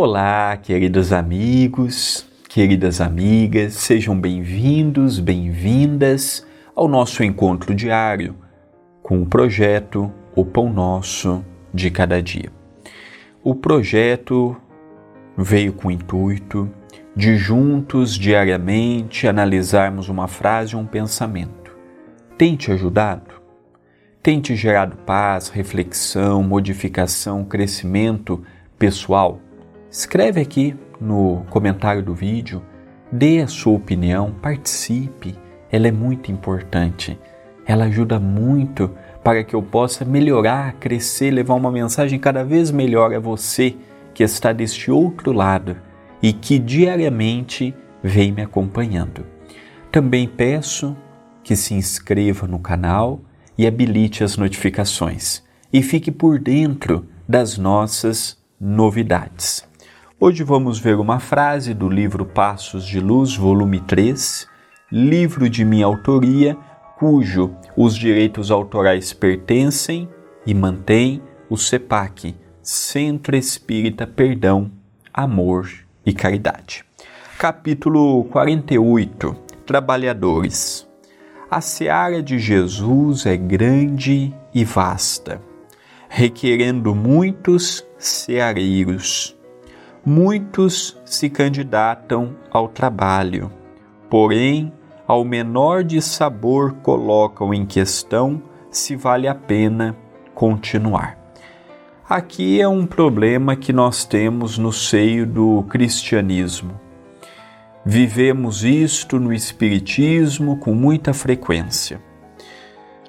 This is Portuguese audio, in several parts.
Olá, queridos amigos, queridas amigas, sejam bem-vindos, bem-vindas ao nosso encontro diário com o projeto O Pão Nosso de Cada Dia. O projeto veio com o intuito de juntos diariamente analisarmos uma frase ou um pensamento. Tem te ajudado? Tem te gerado paz, reflexão, modificação, crescimento pessoal? Escreve aqui no comentário do vídeo, dê a sua opinião, participe, ela é muito importante. Ela ajuda muito para que eu possa melhorar, crescer, levar uma mensagem cada vez melhor a você que está deste outro lado e que diariamente vem me acompanhando. Também peço que se inscreva no canal e habilite as notificações e fique por dentro das nossas novidades. Hoje vamos ver uma frase do livro Passos de Luz, volume 3, livro de minha autoria, cujo os direitos autorais pertencem e mantém o CEPAC, Centro Espírita Perdão, Amor e Caridade. Capítulo 48 Trabalhadores A seara de Jesus é grande e vasta, requerendo muitos ceareiros. Muitos se candidatam ao trabalho, porém, ao menor de sabor colocam em questão se vale a pena continuar. Aqui é um problema que nós temos no seio do cristianismo. Vivemos isto no Espiritismo com muita frequência.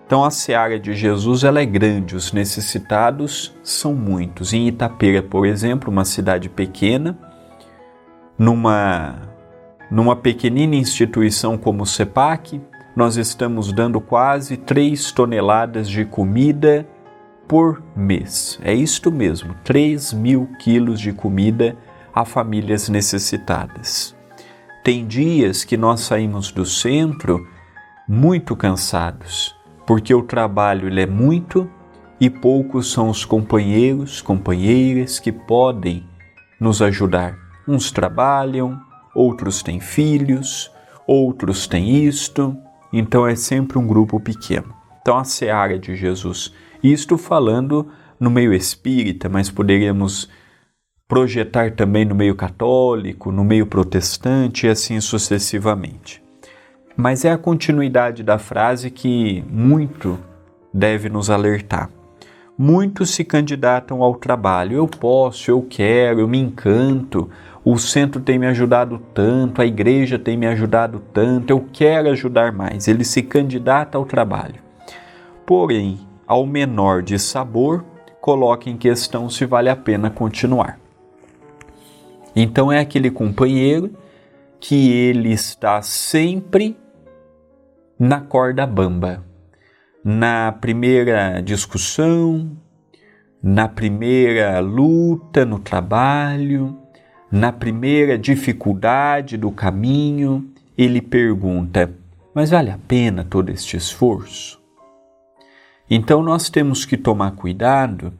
Então a seara de Jesus ela é grande, os necessitados são muitos. Em Itapeira, por exemplo, uma cidade pequena, numa, numa pequenina instituição como o CEPAC, nós estamos dando quase 3 toneladas de comida por mês. É isto mesmo, 3 mil quilos de comida a famílias necessitadas. Tem dias que nós saímos do centro muito cansados, porque o trabalho ele é muito e poucos são os companheiros, companheiras que podem nos ajudar. Uns trabalham, outros têm filhos, outros têm isto, então é sempre um grupo pequeno. Então a seara de Jesus isto falando no meio espírita, mas poderíamos projetar também no meio católico, no meio protestante e assim sucessivamente. Mas é a continuidade da frase que muito deve nos alertar. Muitos se candidatam ao trabalho. Eu posso, eu quero, eu me encanto. O centro tem me ajudado tanto, a igreja tem me ajudado tanto, eu quero ajudar mais. Ele se candidata ao trabalho. Porém, ao menor de sabor, coloca em questão se vale a pena continuar. Então é aquele companheiro que ele está sempre na corda bamba, na primeira discussão, na primeira luta no trabalho, na primeira dificuldade do caminho, ele pergunta: Mas vale a pena todo este esforço? Então nós temos que tomar cuidado,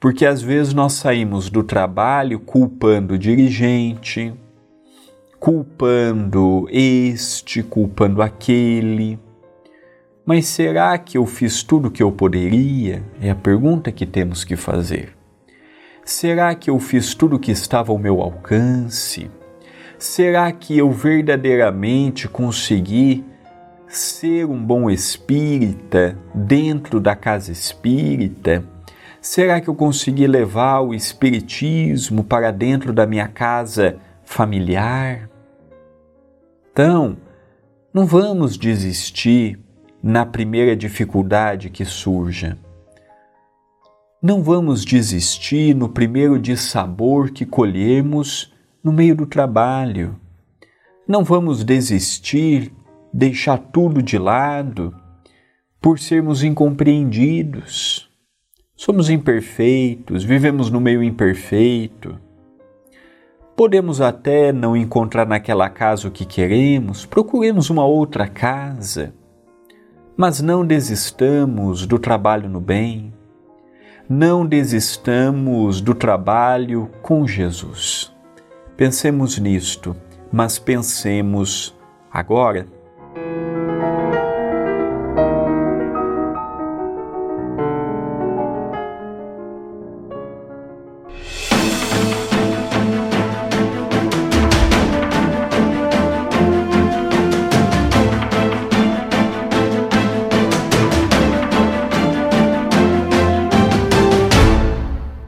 porque às vezes nós saímos do trabalho culpando o dirigente, culpando este, culpando aquele. Mas será que eu fiz tudo o que eu poderia? É a pergunta que temos que fazer. Será que eu fiz tudo o que estava ao meu alcance? Será que eu verdadeiramente consegui ser um bom espírita dentro da casa espírita? Será que eu consegui levar o espiritismo para dentro da minha casa familiar? Então, não vamos desistir na primeira dificuldade que surja. Não vamos desistir no primeiro dissabor que colhemos no meio do trabalho. Não vamos desistir deixar tudo de lado por sermos incompreendidos. Somos imperfeitos, vivemos no meio imperfeito. Podemos até não encontrar naquela casa o que queremos, procuremos uma outra casa. Mas não desistamos do trabalho no bem. não desistamos do trabalho com Jesus. Pensemos nisto, mas pensemos agora